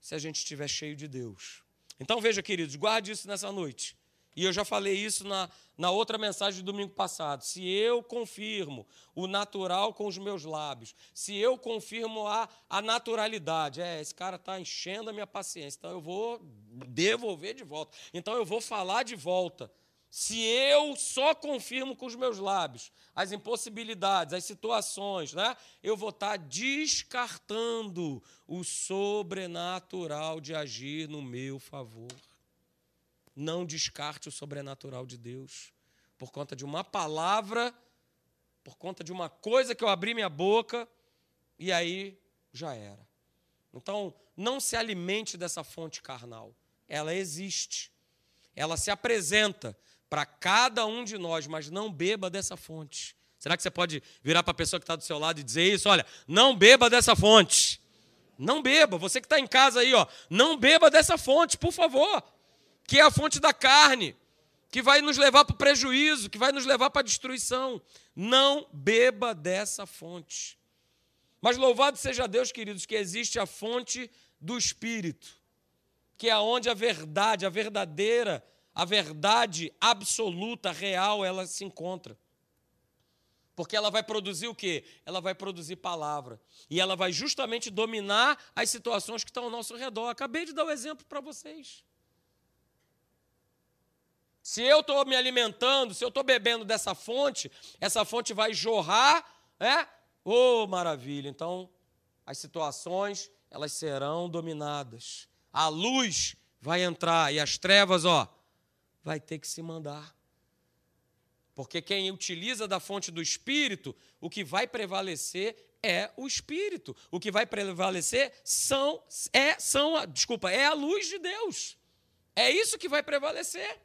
se a gente estiver cheio de Deus. Então veja, queridos, guarde isso nessa noite. E eu já falei isso na, na outra mensagem do domingo passado. Se eu confirmo o natural com os meus lábios, se eu confirmo a, a naturalidade, é, esse cara está enchendo a minha paciência, então eu vou devolver de volta. Então eu vou falar de volta. Se eu só confirmo com os meus lábios as impossibilidades, as situações, né, eu vou estar tá descartando o sobrenatural de agir no meu favor. Não descarte o sobrenatural de Deus por conta de uma palavra, por conta de uma coisa que eu abri minha boca e aí já era. Então, não se alimente dessa fonte carnal. Ela existe. Ela se apresenta para cada um de nós, mas não beba dessa fonte. Será que você pode virar para a pessoa que está do seu lado e dizer isso? Olha, não beba dessa fonte. Não beba. Você que está em casa aí, ó, não beba dessa fonte, por favor. Que é a fonte da carne, que vai nos levar para o prejuízo, que vai nos levar para a destruição. Não beba dessa fonte. Mas louvado seja Deus, queridos, que existe a fonte do Espírito, que é onde a verdade, a verdadeira a verdade absoluta, real, ela se encontra. Porque ela vai produzir o quê? Ela vai produzir palavra. E ela vai justamente dominar as situações que estão ao nosso redor. Acabei de dar o um exemplo para vocês. Se eu estou me alimentando, se eu estou bebendo dessa fonte, essa fonte vai jorrar, é? Oh, maravilha! Então, as situações, elas serão dominadas. A luz vai entrar e as trevas, ó, vai ter que se mandar. Porque quem utiliza da fonte do Espírito, o que vai prevalecer é o Espírito. O que vai prevalecer são, é, são, desculpa, é a luz de Deus. É isso que vai prevalecer.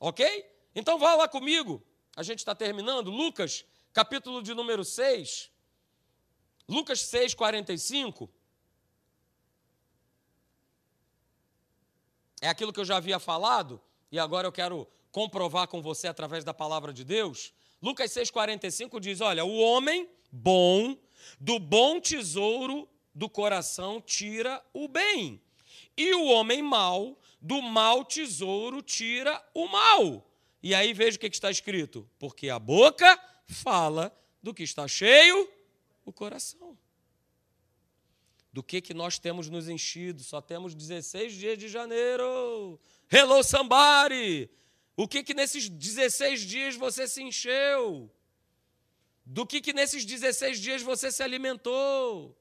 Ok? Então vá lá comigo. A gente está terminando. Lucas, capítulo de número 6. Lucas 6, 45. É aquilo que eu já havia falado, e agora eu quero comprovar com você através da palavra de Deus. Lucas 6,45 diz: Olha, o homem bom, do bom tesouro do coração tira o bem, e o homem mau, do mau tesouro tira o mal. E aí veja o que está escrito: porque a boca fala do que está cheio o coração do que, que nós temos nos enchido. Só temos 16 dias de janeiro. Hello, somebody! O que, que nesses 16 dias você se encheu? Do que, que nesses 16 dias você se alimentou?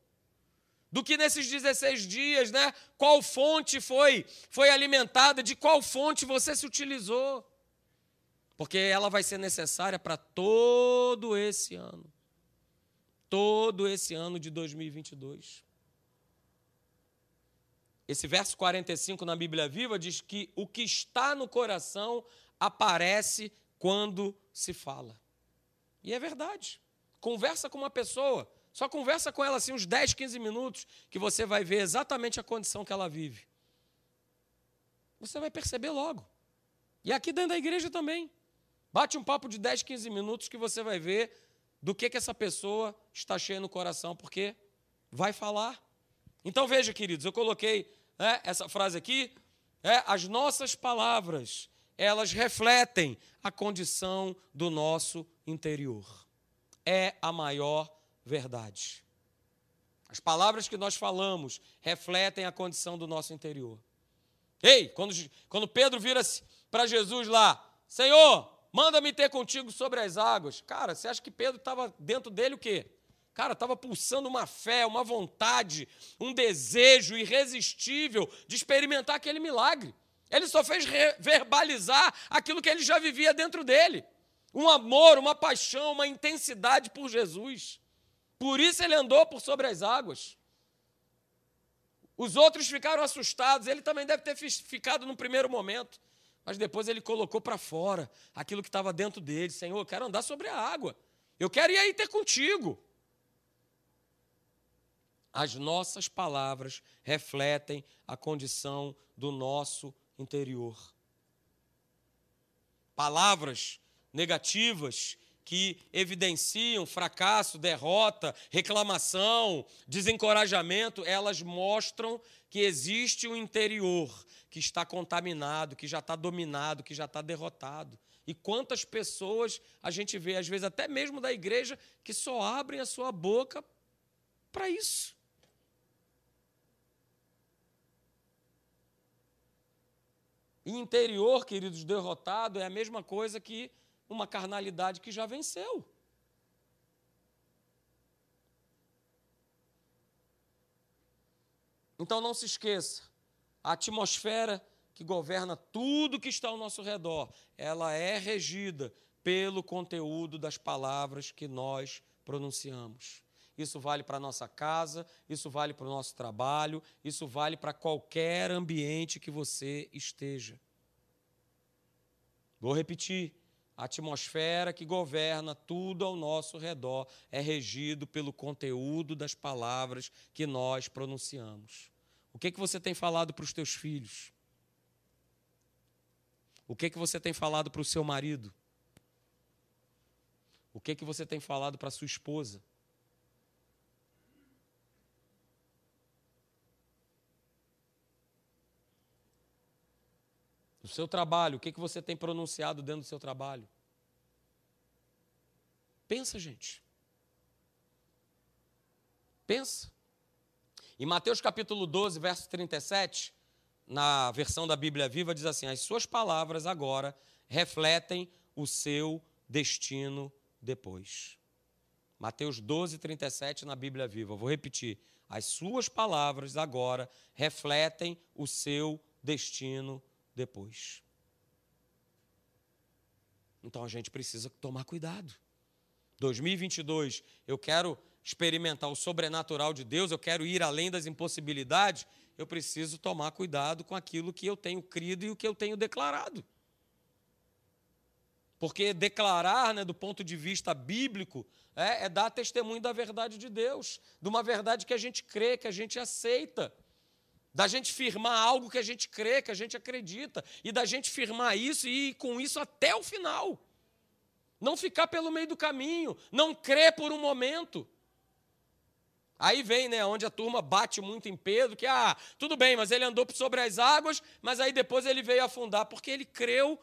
Do que nesses 16 dias, né? Qual fonte foi, foi alimentada? De qual fonte você se utilizou? Porque ela vai ser necessária para todo esse ano. Todo esse ano de 2022. Esse verso 45 na Bíblia Viva diz que o que está no coração aparece quando se fala. E é verdade. Conversa com uma pessoa, só conversa com ela assim uns 10, 15 minutos, que você vai ver exatamente a condição que ela vive. Você vai perceber logo. E aqui dentro da igreja também. Bate um papo de 10, 15 minutos que você vai ver do que, que essa pessoa está cheia no coração, porque vai falar. Então veja, queridos, eu coloquei é, essa frase aqui, é, as nossas palavras, elas refletem a condição do nosso interior. É a maior verdade. As palavras que nós falamos refletem a condição do nosso interior. Ei, quando, quando Pedro vira-se para Jesus lá, Senhor, manda-me ter contigo sobre as águas. Cara, você acha que Pedro estava dentro dele o quê? Cara, estava pulsando uma fé, uma vontade, um desejo irresistível de experimentar aquele milagre. Ele só fez verbalizar aquilo que ele já vivia dentro dele. Um amor, uma paixão, uma intensidade por Jesus. Por isso ele andou por sobre as águas. Os outros ficaram assustados, ele também deve ter ficado no primeiro momento. Mas depois ele colocou para fora aquilo que estava dentro dele. Senhor, eu quero andar sobre a água. Eu quero ir aí ter contigo. As nossas palavras refletem a condição do nosso interior. Palavras negativas que evidenciam fracasso, derrota, reclamação, desencorajamento, elas mostram que existe um interior que está contaminado, que já está dominado, que já está derrotado. E quantas pessoas a gente vê, às vezes até mesmo da igreja, que só abrem a sua boca para isso. E interior, queridos, derrotado é a mesma coisa que uma carnalidade que já venceu. Então não se esqueça, a atmosfera que governa tudo que está ao nosso redor, ela é regida pelo conteúdo das palavras que nós pronunciamos. Isso vale para a nossa casa, isso vale para o nosso trabalho, isso vale para qualquer ambiente que você esteja. Vou repetir: a atmosfera que governa tudo ao nosso redor é regido pelo conteúdo das palavras que nós pronunciamos. O que, que você tem falado para os teus filhos? O que, que você tem falado para o seu marido? O que, que você tem falado para a sua esposa? Seu trabalho, o que, que você tem pronunciado dentro do seu trabalho? Pensa, gente. Pensa. Em Mateus capítulo 12, verso 37, na versão da Bíblia Viva, diz assim: As suas palavras agora refletem o seu destino depois. Mateus 12, 37 na Bíblia Viva. vou repetir. As suas palavras agora refletem o seu destino depois. Então a gente precisa tomar cuidado. 2022, eu quero experimentar o sobrenatural de Deus, eu quero ir além das impossibilidades, eu preciso tomar cuidado com aquilo que eu tenho crido e o que eu tenho declarado. Porque declarar, né, do ponto de vista bíblico, é, é dar testemunho da verdade de Deus, de uma verdade que a gente crê, que a gente aceita da gente firmar algo que a gente crê, que a gente acredita, e da gente firmar isso e ir com isso até o final. Não ficar pelo meio do caminho, não crer por um momento. Aí vem, né, onde a turma bate muito em Pedro, que, ah, tudo bem, mas ele andou sobre as águas, mas aí depois ele veio afundar, porque ele creu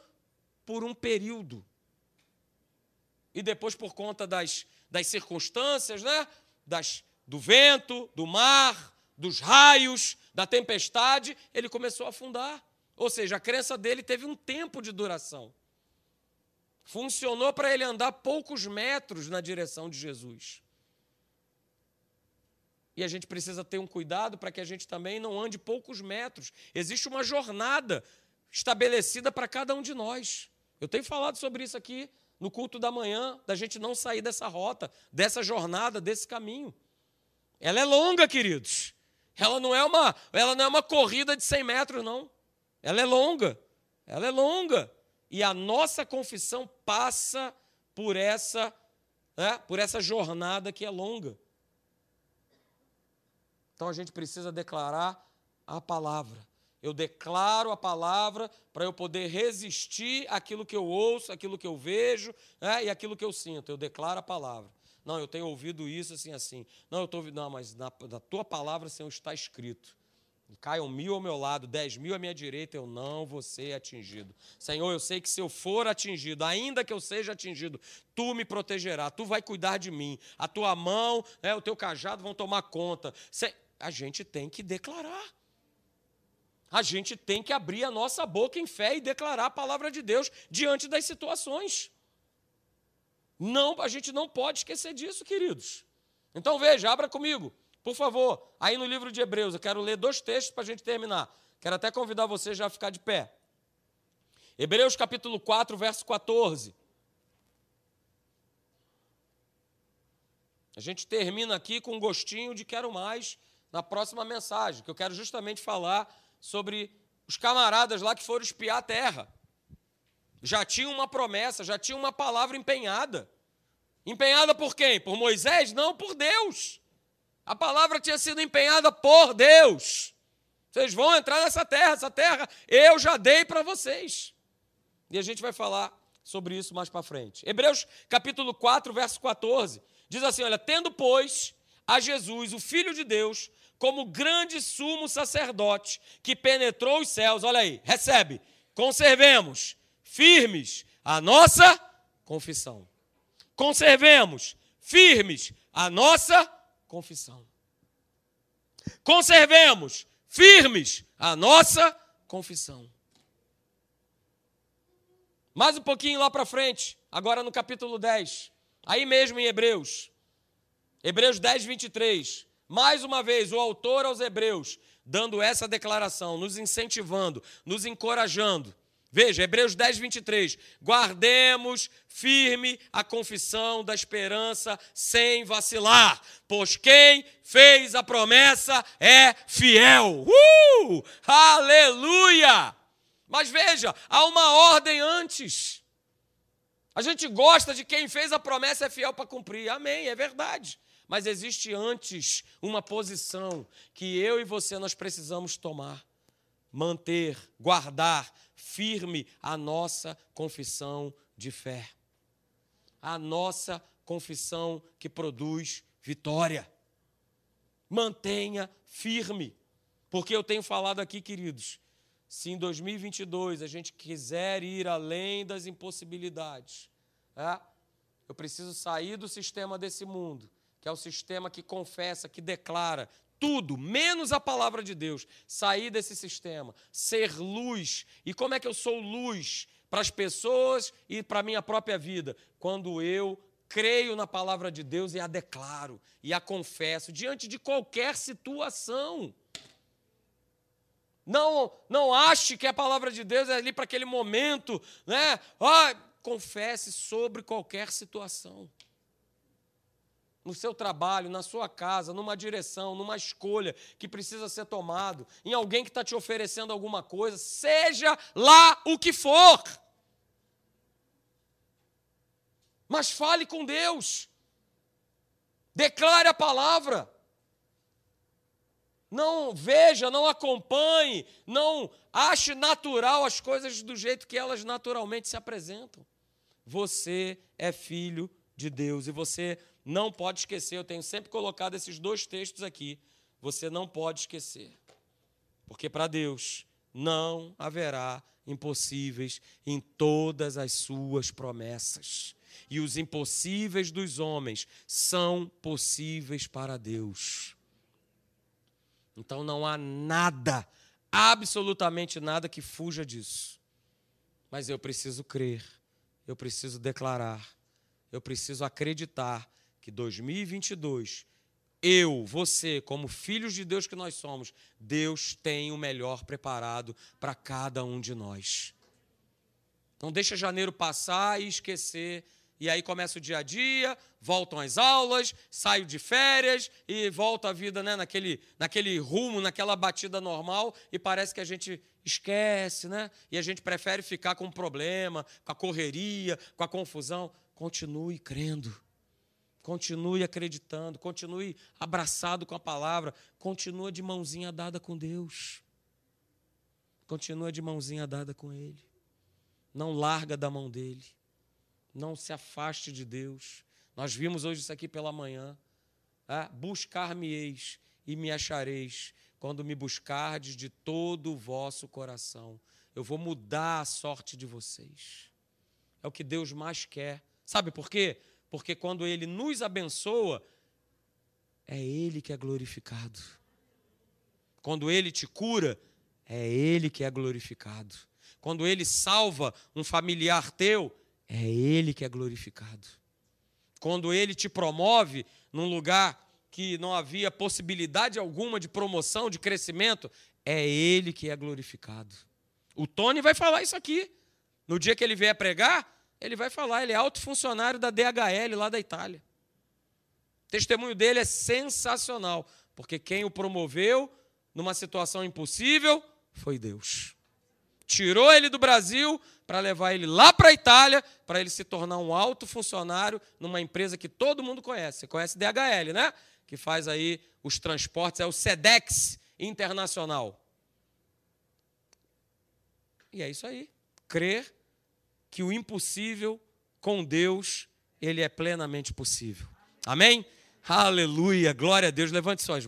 por um período. E depois, por conta das, das circunstâncias, né, das, do vento, do mar, dos raios, da tempestade, ele começou a afundar. Ou seja, a crença dele teve um tempo de duração. Funcionou para ele andar poucos metros na direção de Jesus. E a gente precisa ter um cuidado para que a gente também não ande poucos metros. Existe uma jornada estabelecida para cada um de nós. Eu tenho falado sobre isso aqui no culto da manhã, da gente não sair dessa rota, dessa jornada, desse caminho. Ela é longa, queridos. Ela não é uma, ela não é uma corrida de 100 metros, não. Ela é longa. Ela é longa. E a nossa confissão passa por essa, né, por essa jornada que é longa. Então a gente precisa declarar a palavra. Eu declaro a palavra para eu poder resistir àquilo que eu ouço, àquilo que eu vejo né, e àquilo que eu sinto. Eu declaro a palavra. Não, eu tenho ouvido isso assim, assim. Não, eu estou ouvindo. Não, mas na, na tua palavra, Senhor, está escrito. Caiam mil ao meu lado, dez mil à minha direita, eu não vou ser atingido. Senhor, eu sei que se eu for atingido, ainda que eu seja atingido, tu me protegerás, tu vai cuidar de mim. A tua mão, né, o teu cajado vão tomar conta. A gente tem que declarar. A gente tem que abrir a nossa boca em fé e declarar a palavra de Deus diante das situações. Não, a gente não pode esquecer disso, queridos. Então veja, abra comigo, por favor, aí no livro de Hebreus, eu quero ler dois textos para a gente terminar. Quero até convidar você já a ficar de pé. Hebreus capítulo 4, verso 14. A gente termina aqui com um gostinho de quero mais na próxima mensagem, que eu quero justamente falar sobre os camaradas lá que foram espiar a terra já tinha uma promessa, já tinha uma palavra empenhada. Empenhada por quem? Por Moisés? Não, por Deus. A palavra tinha sido empenhada por Deus. Vocês vão entrar nessa terra, essa terra eu já dei para vocês. E a gente vai falar sobre isso mais para frente. Hebreus capítulo 4, verso 14, diz assim: Olha, tendo, pois, a Jesus, o Filho de Deus, como grande sumo sacerdote que penetrou os céus, olha aí, recebe, conservemos firmes a nossa confissão. Conservemos firmes a nossa confissão. Conservemos firmes a nossa confissão. Mais um pouquinho lá para frente, agora no capítulo 10, aí mesmo em Hebreus, Hebreus 10, 23. Mais uma vez, o autor aos Hebreus, dando essa declaração, nos incentivando, nos encorajando. Veja, Hebreus 10, 23. Guardemos firme a confissão da esperança sem vacilar, pois quem fez a promessa é fiel. Uh! Aleluia! Mas veja, há uma ordem antes. A gente gosta de quem fez a promessa é fiel para cumprir. Amém, é verdade. Mas existe antes uma posição que eu e você nós precisamos tomar, manter, guardar firme a nossa confissão de fé. A nossa confissão que produz vitória. Mantenha firme. Porque eu tenho falado aqui, queridos, se em 2022 a gente quiser ir além das impossibilidades, é? eu preciso sair do sistema desse mundo, que é o sistema que confessa, que declara tudo, menos a palavra de Deus. Sair desse sistema, ser luz. E como é que eu sou luz para as pessoas e para a minha própria vida? Quando eu creio na palavra de Deus e a declaro e a confesso diante de qualquer situação. Não, não ache que a palavra de Deus é ali para aquele momento, né? Ah, confesse sobre qualquer situação. No seu trabalho, na sua casa, numa direção, numa escolha que precisa ser tomado, em alguém que está te oferecendo alguma coisa, seja lá o que for. Mas fale com Deus. Declare a palavra. Não veja, não acompanhe, não ache natural as coisas do jeito que elas naturalmente se apresentam. Você é filho de Deus e você não pode esquecer. Eu tenho sempre colocado esses dois textos aqui. Você não pode esquecer. Porque para Deus não haverá impossíveis em todas as suas promessas. E os impossíveis dos homens são possíveis para Deus. Então não há nada, absolutamente nada que fuja disso. Mas eu preciso crer, eu preciso declarar, eu preciso acreditar que 2022 eu, você, como filhos de Deus que nós somos, Deus tem o melhor preparado para cada um de nós. Não deixa janeiro passar e esquecer e aí começa o dia a dia, voltam as aulas, saio de férias e volta a vida né, naquele, naquele rumo, naquela batida normal, e parece que a gente esquece, né? E a gente prefere ficar com o problema, com a correria, com a confusão. Continue crendo. Continue acreditando, continue abraçado com a palavra, continua de mãozinha dada com Deus. Continua de mãozinha dada com Ele. Não larga da mão dele. Não se afaste de Deus. Nós vimos hoje isso aqui pela manhã. Ah, Buscar-me-eis e me achareis, quando me buscardes de todo o vosso coração. Eu vou mudar a sorte de vocês. É o que Deus mais quer. Sabe por quê? Porque quando Ele nos abençoa, é Ele que é glorificado. Quando Ele te cura, é Ele que é glorificado. Quando Ele salva um familiar teu, é Ele que é glorificado. Quando Ele te promove num lugar que não havia possibilidade alguma de promoção, de crescimento, é Ele que é glorificado. O Tony vai falar isso aqui. No dia que ele vier pregar, ele vai falar, ele é alto funcionário da DHL lá da Itália. O testemunho dele é sensacional, porque quem o promoveu numa situação impossível foi Deus tirou ele do Brasil para levar ele lá para a Itália, para ele se tornar um alto funcionário numa empresa que todo mundo conhece. Você conhece DHL, né? Que faz aí os transportes, é o SEDEX Internacional. E é isso aí. Crer, que o impossível com Deus, ele é plenamente possível. Amém? Aleluia, glória a Deus. Levante suas